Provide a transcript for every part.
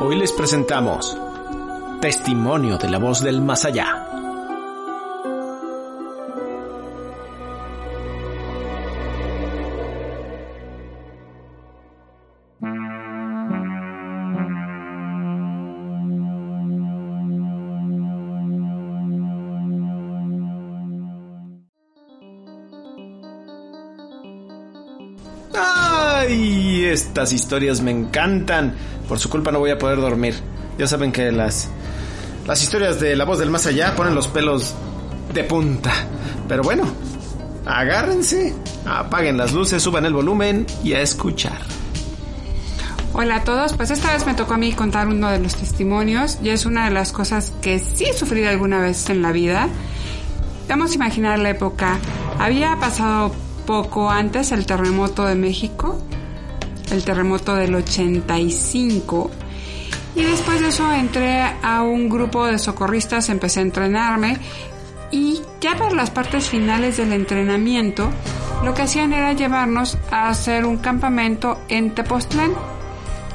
Hoy les presentamos Testimonio de la voz del más allá. Estas historias me encantan. Por su culpa no voy a poder dormir. Ya saben que las, las historias de la voz del más allá ponen los pelos de punta. Pero bueno, agárrense, apaguen las luces, suban el volumen y a escuchar. Hola a todos, pues esta vez me tocó a mí contar uno de los testimonios y es una de las cosas que sí sufrido alguna vez en la vida. Vamos a imaginar la época. Había pasado poco antes el terremoto de México, el terremoto del 85. Y después de eso entré a un grupo de socorristas, empecé a entrenarme y ya para las partes finales del entrenamiento, lo que hacían era llevarnos a hacer un campamento en Tepoztlán.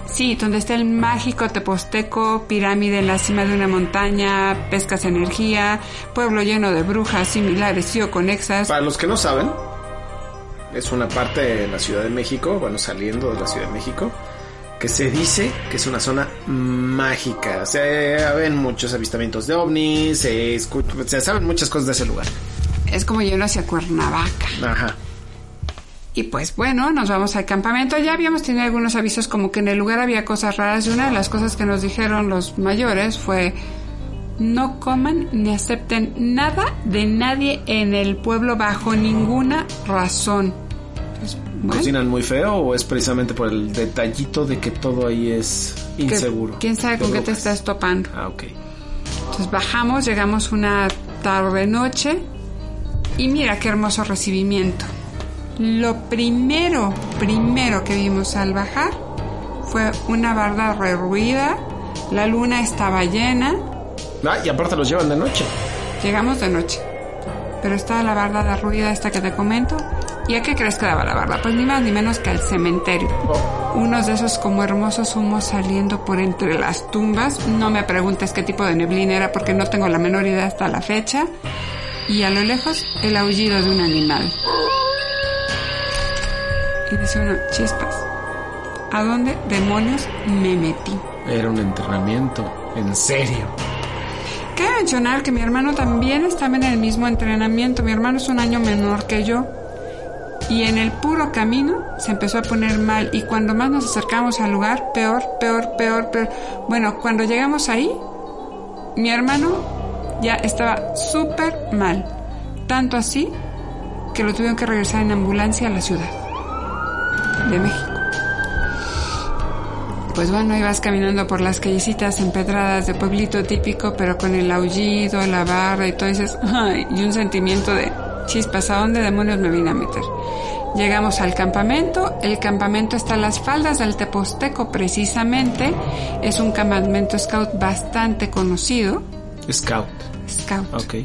Sí, donde está el mágico Teposteco, pirámide en la cima de una montaña, pescas energía, pueblo lleno de brujas similares y o conexas. Para los que no saben, es una parte de la Ciudad de México, bueno, saliendo de la Ciudad de México, que se dice que es una zona mágica. Se ven muchos avistamientos de ovnis, se, escu- se saben muchas cosas de ese lugar. Es como yendo hacia Cuernavaca. Ajá. Y pues bueno, nos vamos al campamento. Ya habíamos tenido algunos avisos como que en el lugar había cosas raras y una de las cosas que nos dijeron los mayores fue no coman ni acepten nada de nadie en el pueblo bajo ninguna razón. Bueno, ¿Cocinan muy feo o es precisamente por el detallito de que todo ahí es inseguro? ¿Quién sabe con qué te estás topando? Ah, ok. Entonces bajamos, llegamos una tarde noche y mira qué hermoso recibimiento. Lo primero, primero que vimos al bajar fue una barda derruida, la luna estaba llena, Ah, y aparte los llevan de noche. llegamos de noche. Pero estaba la barda derruida esta que te comento. ¿Y a qué crees que daba la barda? Pues ni más ni menos que al cementerio. Unos de esos como hermosos humos saliendo por entre las tumbas. No me preguntes qué tipo de neblina era porque no tengo la menor idea hasta la fecha. Y a lo lejos el aullido de un animal. Y dice uno, chispas. ¿A dónde demonios me metí? Era un entrenamiento. En serio. Cabe mencionar que mi hermano también estaba en el mismo entrenamiento. Mi hermano es un año menor que yo. Y en el puro camino se empezó a poner mal. Y cuando más nos acercamos al lugar, peor, peor, peor, peor. Bueno, cuando llegamos ahí, mi hermano ya estaba súper mal. Tanto así que lo tuvieron que regresar en ambulancia a la ciudad de México. Pues bueno, ibas caminando por las callecitas empedradas de pueblito típico, pero con el aullido, la barra y todo, y dices, "Ay", y un sentimiento de chispas, ¿a dónde demonios me vine a meter? Llegamos al campamento, el campamento está a las faldas del Teposteco precisamente, es un campamento scout bastante conocido, Scout. scout, Ok.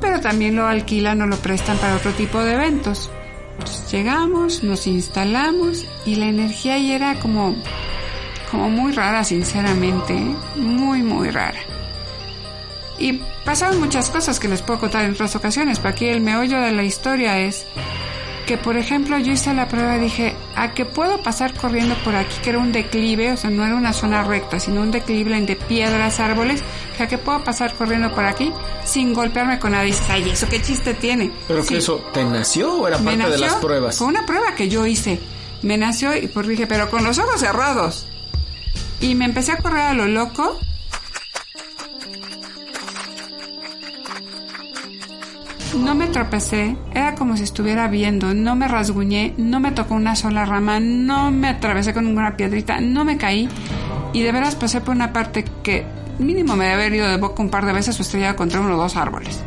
pero también lo alquilan o lo prestan para otro tipo de eventos. Entonces, llegamos, nos instalamos y la energía ahí era como, como muy rara, sinceramente, muy, muy rara. Y pasaron muchas cosas que les puedo contar en otras ocasiones, pero aquí el meollo de la historia es que, por ejemplo, yo hice la prueba y dije, ¿a que puedo pasar corriendo por aquí? Que era un declive, o sea, no era una zona recta, sino un declive de piedras, árboles, que a que puedo pasar corriendo por aquí sin golpearme con nada. Y dices, ay, ¿eso qué chiste tiene? ¿Pero Sí, que eso te nació o era parte de las pruebas? Fue una prueba que yo hice. Me nació y pues dije, pero con los ojos cerrados. Y me empecé a correr a lo loco. No me tropecé, era como si estuviera viendo, no me rasguñé, no me tocó una sola rama, no me atravesé con ninguna piedrita, no me caí y de veras pasé por una parte que mínimo me debe haber ido de boca un par de veces o estrellado contra uno o dos árboles.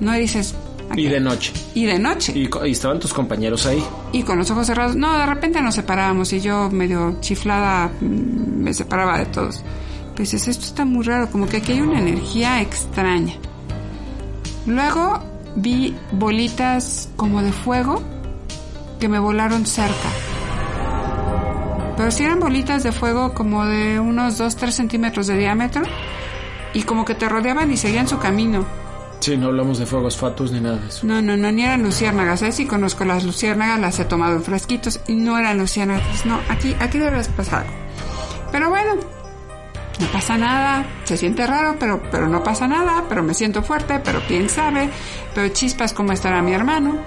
No dices... "¿A Y qué?". de noche. Y de noche. Y, estaban tus compañeros ahí. Y con los ojos cerrados. No, de repente nos separábamos y yo medio chiflada mm, me separaba de todos. Pues esto está muy raro, como que aquí hay una energía extraña. Luego vi bolitas como de fuego que me volaron cerca. pero si eran bolitas de fuego como de unos 2-3 centímetros de diámetro y como que te rodeaban y seguían su camino. Sí, no hablamos de fuegos fatus ni nada de eso. No, no, no, ni eran luciérnagas. ¿eh? Si conozco las luciérnagas, las he tomado en fresquitos y no eran luciérnagas. No, aquí, aquí debe pasar. Pero bueno, no pasa nada. Se siente raro, pero, pero no pasa nada. Pero me siento fuerte, pero quién sabe. Pero chispas, ¿cómo estará mi hermano?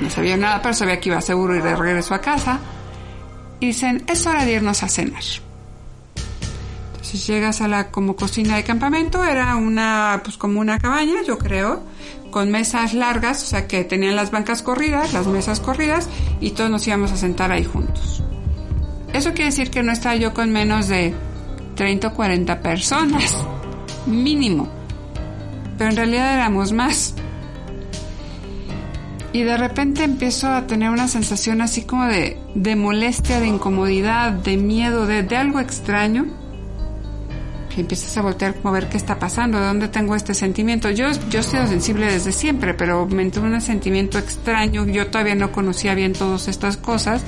No sabía nada, pero sabía que iba seguro ir de regreso a casa. Y dicen, es hora de irnos a cenar. Si llegas a la como cocina de campamento, era una, pues como una cabaña, yo creo, con mesas largas, o sea que tenían las bancas corridas, las mesas corridas, y todos nos íbamos a sentar ahí juntos. Eso quiere decir que no estaba yo con menos de 30 o 40 personas, mínimo. Pero en realidad éramos más. Y de repente empiezo a tener una sensación así como de, de molestia, de incomodidad, de miedo, de, de algo extraño empiezas a voltear como a ver qué está pasando, de dónde tengo este sentimiento. Yo, yo he sido sensible desde siempre, pero me entró un sentimiento extraño. Yo todavía no conocía bien todas estas cosas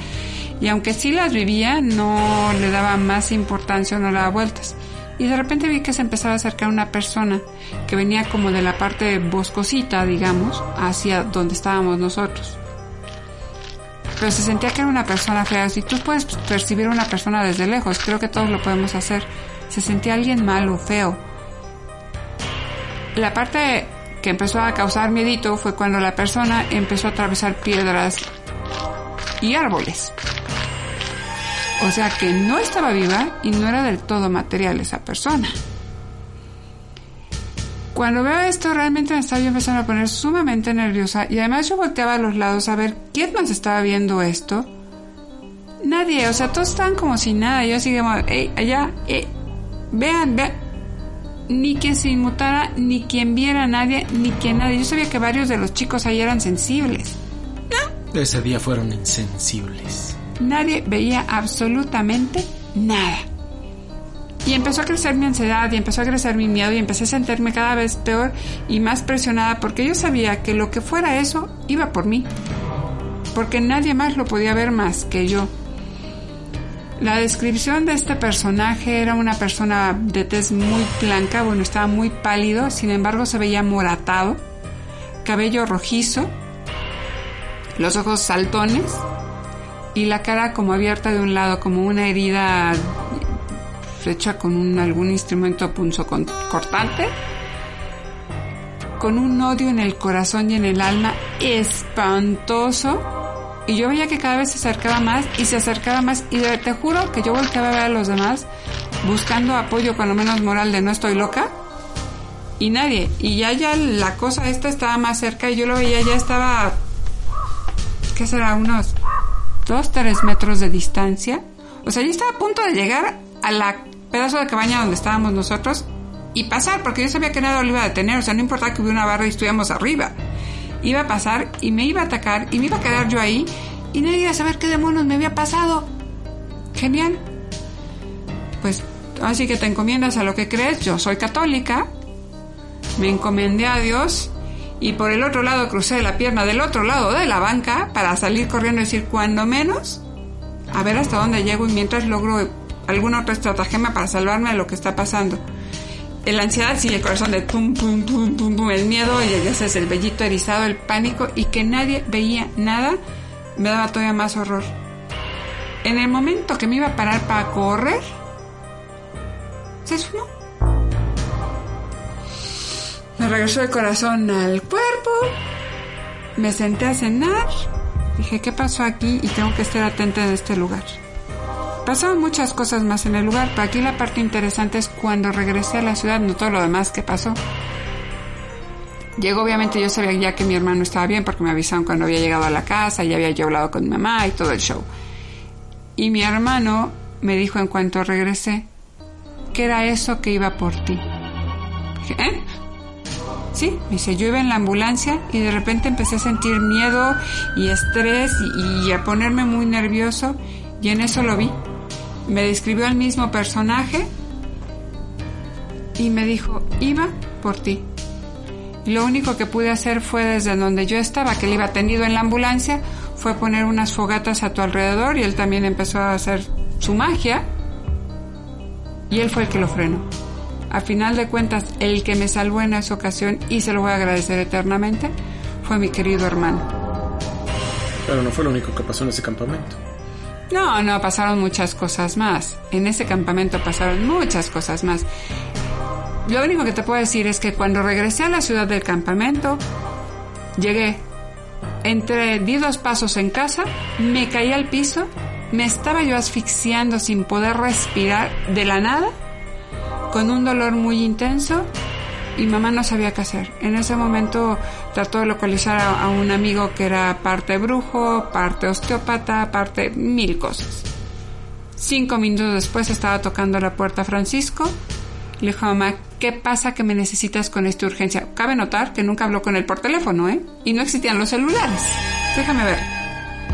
y aunque sí las vivía, no le daba más importancia o no daba vueltas. Y de repente vi que se empezaba a acercar una persona que venía como de la parte boscosita, digamos, hacia donde estábamos nosotros. Pero se sentía que era una persona fea. Si tú puedes percibir a una persona desde lejos, creo que todos lo podemos hacer se sentía alguien malo, feo. La parte que empezó a causar miedito fue cuando la persona empezó a atravesar piedras y árboles. O sea que no estaba viva y no era del todo material esa persona. Cuando veo esto realmente me estaba empezando a poner sumamente nerviosa y además yo volteaba a los lados a ver quién más estaba viendo esto. Nadie, o sea, todos estaban como sin nada. Yo así como, hey, allá, eh, Vean, vean. Ni quien se inmutara, ni quien viera a nadie, ni quien nadie. Yo sabía que varios de los chicos ahí eran sensibles. ¿No? Ese día fueron insensibles. Nadie veía absolutamente nada. Y empezó a crecer mi ansiedad y empezó a crecer mi miedo y empecé a sentirme cada vez peor y más presionada porque yo sabía que lo que fuera eso iba por mí. Porque nadie más lo podía ver más que yo. La descripción de este personaje era una persona de tez muy blanca, bueno, estaba muy pálido, sin embargo se veía moratado, cabello rojizo, los ojos saltones y la cara como abierta de un lado, como una herida hecha con algún instrumento punzo cortante, con un odio en el corazón y en el alma espantoso y yo veía que cada vez se acercaba más y se acercaba más y te juro que yo volteaba a ver a los demás buscando apoyo lo menos moral de no estoy loca y nadie. Y ya ya la cosa esta estaba más cerca y yo lo veía ya estaba, ¿qué será? Unos dos, tres metros de distancia. O sea, yo estaba a punto de llegar a la pedazo de cabaña donde estábamos nosotros y pasar, porque yo sabía que nada lo iba a detener. O sea, no importaba que hubiera una barra y estuviéramos arriba iba a pasar y me iba a atacar y me iba a quedar yo ahí y nadie iba a saber qué demonios me había pasado. Genial. Pues así que te encomiendas a lo que crees. Yo soy católica, me encomendé a Dios y por el otro lado crucé la pierna del otro lado de la banca para salir corriendo y decir cuando menos a ver hasta dónde llego y mientras logro alguna otra estratagema para salvarme de lo que está pasando la ansiedad, sí, el corazón de pum, pum, pum, pum, pum, el miedo, y ya sabes, el vellito erizado, el pánico, y que nadie veía nada, me daba todavía más horror. En el momento que me iba a parar para correr, se sumó. Me regresó el corazón al cuerpo, me senté a cenar, dije, ¿qué pasó aquí? Y tengo que estar atenta en este lugar. Pasaron muchas cosas más en el lugar, pero aquí la parte interesante es cuando regresé a la ciudad, no todo lo demás que pasó. Llegó, obviamente, yo sabía ya que mi hermano estaba bien porque me avisaron cuando había llegado a la casa, y había yo hablado con mi mamá y todo el show. Y mi hermano me dijo en cuanto regresé que era eso que iba por ti. Dije, ¿eh? Sí, me dice, yo iba en la ambulancia y de repente empecé a sentir miedo y estrés y, y a ponerme muy nervioso y en eso lo vi me describió el mismo personaje y me dijo, iba por ti. lo único que pude hacer fue desde donde yo estaba, que le iba tendido en la ambulancia, fue poner unas fogatas a tu alrededor y él también empezó a hacer su magia. Y él fue el que lo frenó. A final de cuentas, el que me salvó en esa ocasión, y se lo voy a agradecer eternamente, fue mi querido hermano. Pero no fue lo único que pasó en ese campamento. No, no, pasaron muchas cosas más. En ese campamento pasaron muchas cosas más. Lo único que te puedo decir es que cuando regresé a la ciudad del campamento, llegué, entré, di dos pasos en casa, me caí al piso, me estaba yo asfixiando sin poder respirar de la nada, con un dolor muy intenso y mamá no sabía qué hacer. En ese momento trató de localizar a, un amigo que era parte brujo, parte osteópata, parte mil cosas. Cinco minutos después estaba tocando la puerta Francisco. Le dijo a mamá, ¿qué pasa que me necesitas con esta urgencia? Cabe notar que nunca habló con él por teléfono, ¿eh? Y no existían los celulares. Déjame ver.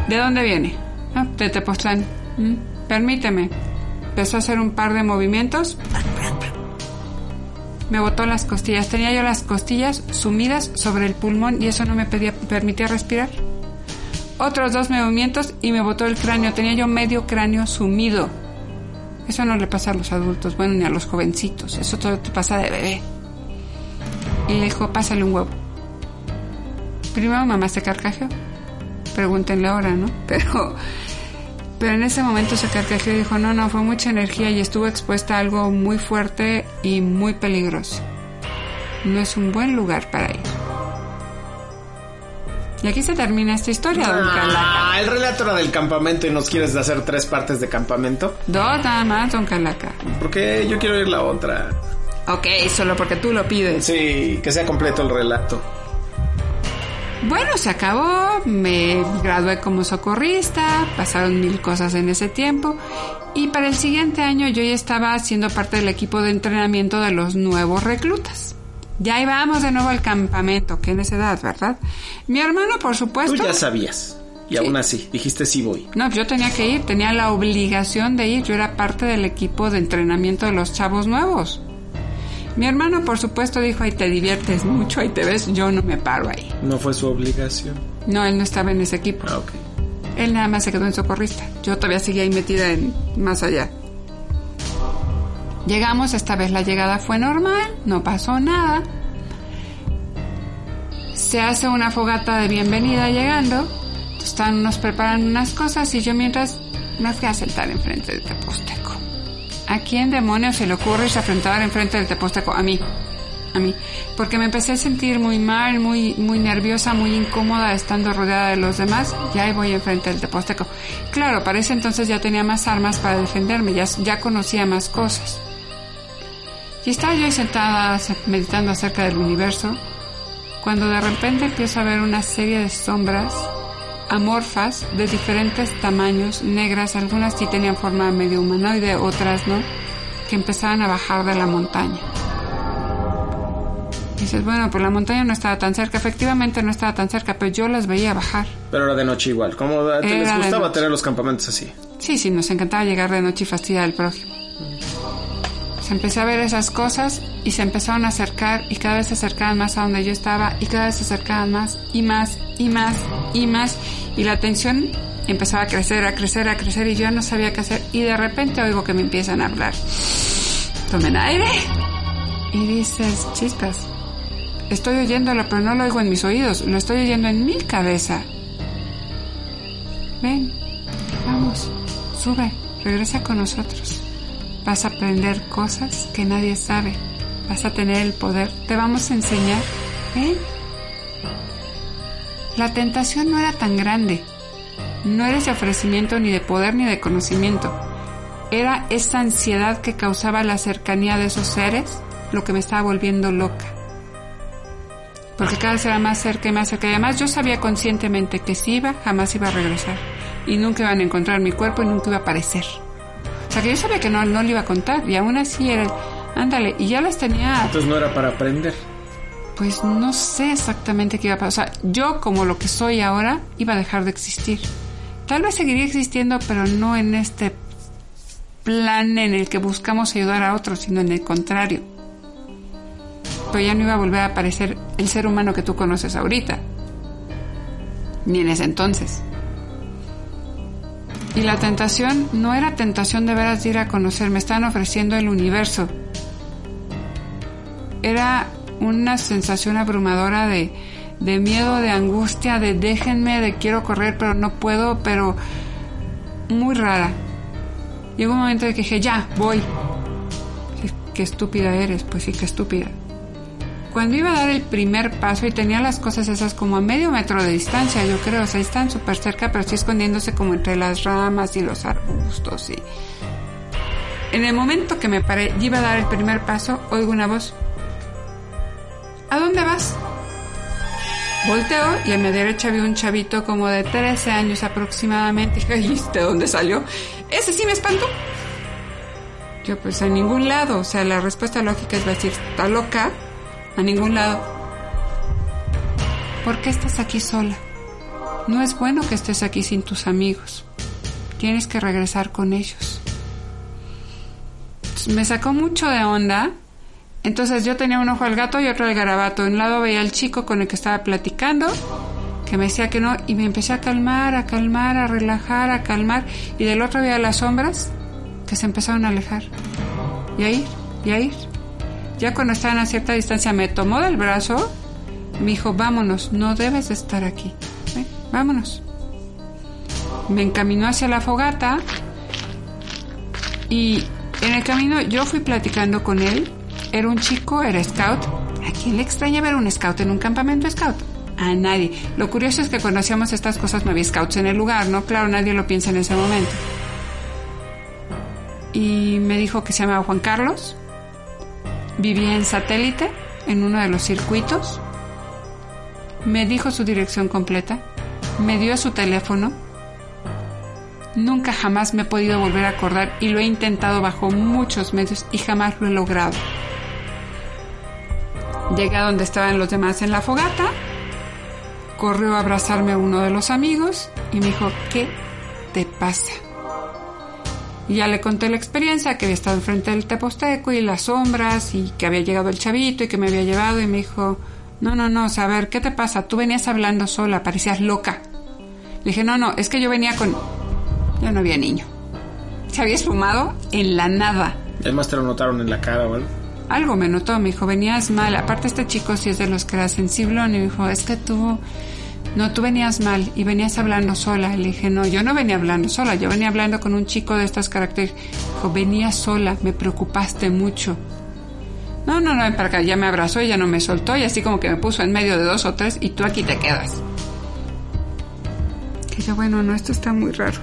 ¿De dónde viene? Ah, de Tepoztlán. Mm, permíteme. Empezó a hacer un par de movimientos me botó las costillas. Tenía yo las costillas sumidas sobre el pulmón y eso no me pedía, permitía respirar. Otros dos movimientos y me botó el cráneo. Tenía yo medio cráneo sumido. Eso no le pasa a los adultos, bueno, ni a los jovencitos. Eso todo te pasa de bebé. Y le dijo, pásale un huevo. Primero mamá se carcajeó. Pregúntenle ahora, ¿no? Pero pero en ese momento se carcajeó y dijo, no, no, fue mucha energía y estuvo expuesta a algo muy fuerte y muy peligroso. No es un buen lugar para ir. Y aquí se termina esta historia, don Calaca. Ah, el relato era del campamento y nos quieres hacer tres partes de campamento. Dos nada más, don Calaca. Porque yo quiero ir la otra. Ok, solo porque tú lo pides. Sí, que sea completo el relato. Bueno, se acabó, me gradué como socorrista, pasaron mil cosas en ese tiempo y para el siguiente año yo ya estaba siendo parte del equipo de entrenamiento de los nuevos reclutas. Ya íbamos de nuevo al campamento, que en esa edad, ¿verdad? Mi hermano, por supuesto. Tú ya sabías. Y aún así, dijiste sí voy. No, yo tenía que ir, tenía la obligación de ir. Yo era parte del equipo de entrenamiento de los chavos nuevos. Mi hermano, por supuesto, dijo, ahí te diviertes mucho, ahí te ves, yo no me paro ahí. ¿No fue su obligación? No, él no estaba en ese equipo. Ah, ok. Él nada más se quedó en socorrista. Yo todavía seguía ahí metida en más allá. Llegamos, esta vez la llegada fue normal, no pasó nada. Se hace una fogata de bienvenida llegando. Están, nos preparan unas cosas y yo mientras me fui a sentar enfrente del Teposteco. ¿A quién demonios se le ocurre se enfrentar enfrente del Teposteco? A mí. A mí. Porque me empecé a sentir muy mal, muy, muy nerviosa, muy incómoda estando rodeada de los demás. Y ahí voy enfrente del Teposteco. Claro, para ese entonces ya tenía más armas para defenderme, ya, ya conocía más cosas. Y estaba yo ahí sentada meditando acerca del universo, cuando de repente empiezo a ver una serie de sombras amorfas de diferentes tamaños, negras, algunas sí tenían forma medio humanoide, otras no, que empezaban a bajar de la montaña. dices, bueno, pues la montaña no estaba tan cerca, efectivamente no estaba tan cerca, pero yo las veía bajar. Pero era de noche igual, ¿cómo te les gustaba tener los campamentos así? Sí, sí, nos encantaba llegar de noche y fastidiar al prójimo. Se empecé a ver esas cosas y se empezaron a acercar y cada vez se acercaban más a donde yo estaba y cada vez se acercaban más y más y más y más y la tensión empezaba a crecer, a crecer, a crecer y yo no sabía qué hacer y de repente oigo que me empiezan a hablar. Tomen aire y dices, chispas, estoy oyéndolo pero no lo oigo en mis oídos, lo estoy oyendo en mi cabeza. Ven, vamos, sube, regresa con nosotros. Vas a aprender cosas que nadie sabe. Vas a tener el poder. Te vamos a enseñar. ¿Eh? La tentación no era tan grande. No era ese ofrecimiento ni de poder ni de conocimiento. Era esa ansiedad que causaba la cercanía de esos seres lo que me estaba volviendo loca. Porque cada vez era más cerca y más cerca. Además yo sabía conscientemente que si iba, jamás iba a regresar. Y nunca iban a encontrar mi cuerpo y nunca iba a aparecer sea que yo sabía que no, no le iba a contar y aún así era ándale, y ya las tenía... Entonces no era para aprender. Pues no sé exactamente qué iba a pasar. O sea, yo como lo que soy ahora iba a dejar de existir. Tal vez seguiría existiendo, pero no en este plan en el que buscamos ayudar a otros, sino en el contrario. Pero ya no iba a volver a aparecer el ser humano que tú conoces ahorita. Ni en ese entonces. Y la tentación no era tentación de veras de ir a conocer, me estaban ofreciendo el universo. Era una sensación abrumadora de, de miedo, de angustia, de déjenme, de quiero correr, pero no puedo, pero muy rara. Llegó un momento de que dije, ya, voy. Qué, estúpida eres, pues sí, qué estúpida. Cuando iba a dar el primer paso y tenía las cosas esas como a medio metro de distancia, yo creo, o sea, están súper cerca, pero sí escondiéndose como entre las ramas y los arbustos y... En el momento que me paré iba a dar el primer paso, oigo una voz. ¿A dónde vas? Volteo y a mi derecha vi un chavito como de 13 años aproximadamente. ¿Y de dónde salió? Ese sí me espantó. Yo pues a ningún lado. O sea, la respuesta lógica es decir, ¿está loca? A ningún lado. ¿Por qué estás aquí sola? No es bueno que estés aquí sin tus amigos. Tienes que regresar con ellos. me sacó mucho de onda entonces yo tenía un ojo al gato y otro al garabato. En un lado veía al chico con el que estaba platicando, que me decía que no, y me empecé a calmar, a calmar, a relajar, a calmar. Y del otro veía las sombras que se empezaron a alejar. Y a ir, y a ir. Ya cuando estaban a cierta distancia me tomó del brazo, me dijo, vámonos, no debes de estar aquí. Vámonos. Me encaminó hacia la fogata y en el camino yo fui platicando con él era un chico, era scout. ¿A quién le extraña ver un scout en un campamento scout? A nadie. Lo curioso es que cuando hacíamos estas cosas no había scouts en el lugar, ¿no? Claro, nadie lo piensa en ese momento. Y me dijo que se llamaba Juan Carlos. Vivía en satélite, en uno de los circuitos. Me dijo su dirección completa. Me dio su teléfono. Nunca jamás me he podido volver a acordar y lo he intentado bajo muchos medios y jamás lo he logrado. Llegué a donde estaban los demás en la fogata, corrió a abrazarme uno de los amigos y me dijo, ¿qué te pasa? Y ya le conté la experiencia, que había estado enfrente del teposteco y las sombras y que había llegado el chavito y que me había llevado y me dijo, no, no, no, o sea, a ver, ¿qué te pasa? Tú venías hablando sola, parecías loca. Le dije, no, no, es que yo venía con... Ya no había niño. Se había esfumado en la nada. Además te lo notaron en la cara, ¿vale? Algo me notó, me dijo, venías mal. Aparte este chico sí es de los que era sensible y me dijo, es que tú, no, tú venías mal y venías hablando sola. Le dije, no, yo no venía hablando sola, yo venía hablando con un chico de estas características. Dijo, venía sola, me preocupaste mucho. No, no, no, para acá, ya me abrazó y ya no me soltó y así como que me puso en medio de dos o tres y tú aquí te quedas. Que yo, bueno, no, esto está muy raro.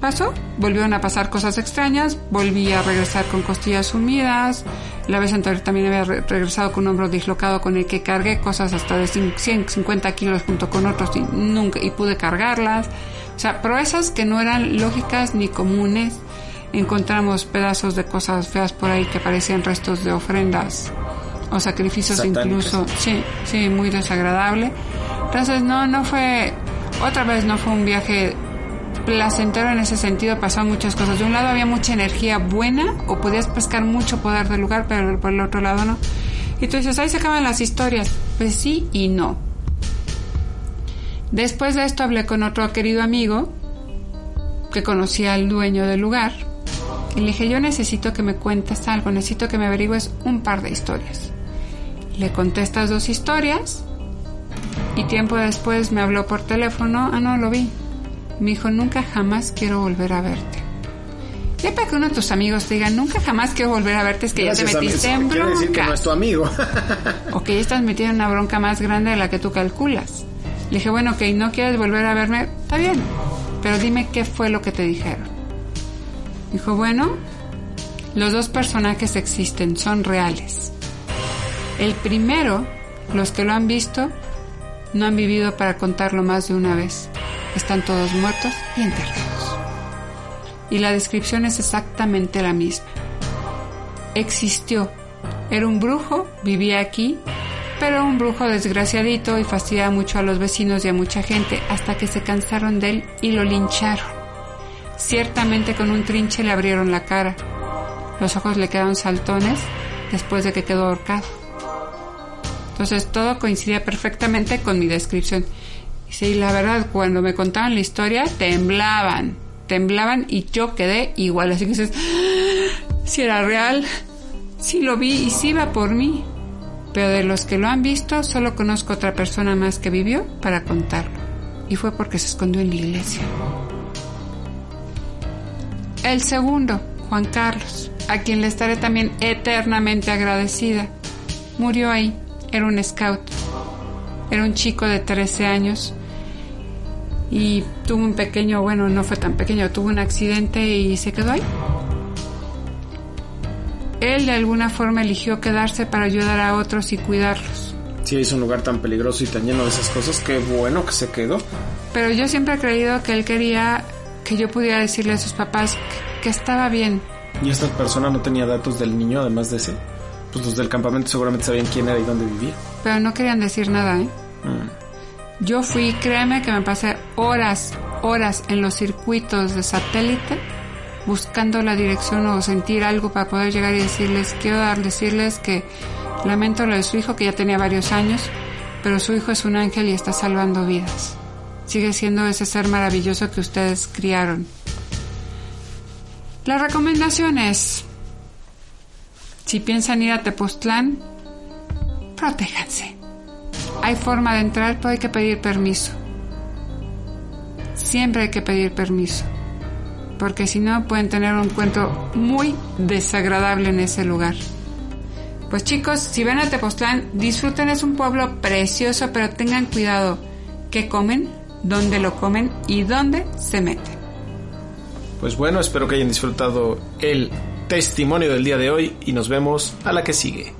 Pasó, volvieron a pasar cosas extrañas, volví a regresar con costillas sumidas, la vez anterior también había regresado con un hombro dislocado con el que cargué cosas hasta de 150 kilos junto con otros y nunca y pude cargarlas. O sea, proezas que no eran lógicas ni comunes. Encontramos pedazos de cosas feas por ahí que parecían restos de ofrendas o sacrificios incluso. Sí, sí, muy desagradable. Entonces no, no fue, otra vez no fue un viaje placentero en ese sentido, pasaban muchas cosas. De un lado había mucha energía buena o podías pescar mucho poder del lugar, pero por el otro lado no. Y tú dices, ahí se acaban las historias. Pues sí y no. Después de esto hablé con otro querido amigo que conocía al dueño del lugar y le dije, yo necesito que me cuentes algo, necesito que me averigües un par de historias. Le conté estas dos historias y tiempo después me habló por teléfono, ah no, lo vi, me dijo, nunca jamás quiero volver a verte. Ya para que uno de tus amigos te diga, nunca jamás quiero volver a verte, es que ya te metiste en bronca. decir que no es tu amigo. o que ya estás metido en una bronca más grande de la que tú calculas. Le dije, bueno, que no quieres volver a verme, está bien, pero dime qué fue lo que te dijeron. Dijo, bueno, los dos personajes existen, son reales. El primero, los que lo han visto, no han vivido para contarlo más de una vez. Están todos muertos y enterrados. Y la descripción es exactamente la misma. Existió. Era un brujo, vivía aquí, pero un brujo desgraciadito y fastidiaba mucho a los vecinos y a mucha gente hasta que se cansaron de él y lo lincharon. Ciertamente con un trinche le abrieron la cara. Los ojos le quedaron saltones después de que quedó ahorcado. Entonces todo coincidía perfectamente con mi descripción. Y la verdad, cuando me contaban la historia, temblaban, temblaban y yo quedé igual. Así que dices, si era real, si lo vi y si iba por mí. Pero de los que lo han visto, solo conozco otra persona más que vivió para contarlo. Y fue porque se escondió en la iglesia. El segundo, Juan Carlos, a quien le estaré también eternamente agradecida, murió ahí. Era un scout. Era un chico de 13 años y tuvo un pequeño, bueno, no fue tan pequeño, tuvo un accidente y se quedó ahí. Él de alguna forma eligió quedarse para ayudar a otros y cuidarlos. Sí, es un lugar tan peligroso y tan lleno de esas cosas, qué bueno que se quedó. Pero yo siempre he creído que él quería que yo pudiera decirle a sus papás que, estaba bien. ¿Y esta persona no tenía datos del niño además de ese? Pues los del campamento seguramente sabían quién era y dónde vivía. Pero no querían decir nada, ¿eh? Mm. Yo fui, créeme que me pasé horas, horas en los circuitos de satélite buscando la dirección o sentir algo para poder llegar y decirles, quiero decirles que lamento lo de su hijo que ya tenía varios años, pero su hijo es un ángel y está salvando vidas. Sigue siendo ese ser maravilloso que ustedes criaron. La recomendación es, si piensan ir a Tepoztlán, protéjanse. Hay forma de entrar, pero hay que pedir permiso. Siempre hay que pedir permiso porque si no pueden tener un encuentro muy desagradable en ese lugar. Pues chicos, si ven a Tepoztlán, disfruten, es un pueblo precioso, pero tengan cuidado qué comen, dónde lo comen y dónde se meten. Pues bueno, espero que hayan disfrutado el testimonio del día de hoy y nos vemos a la que sigue.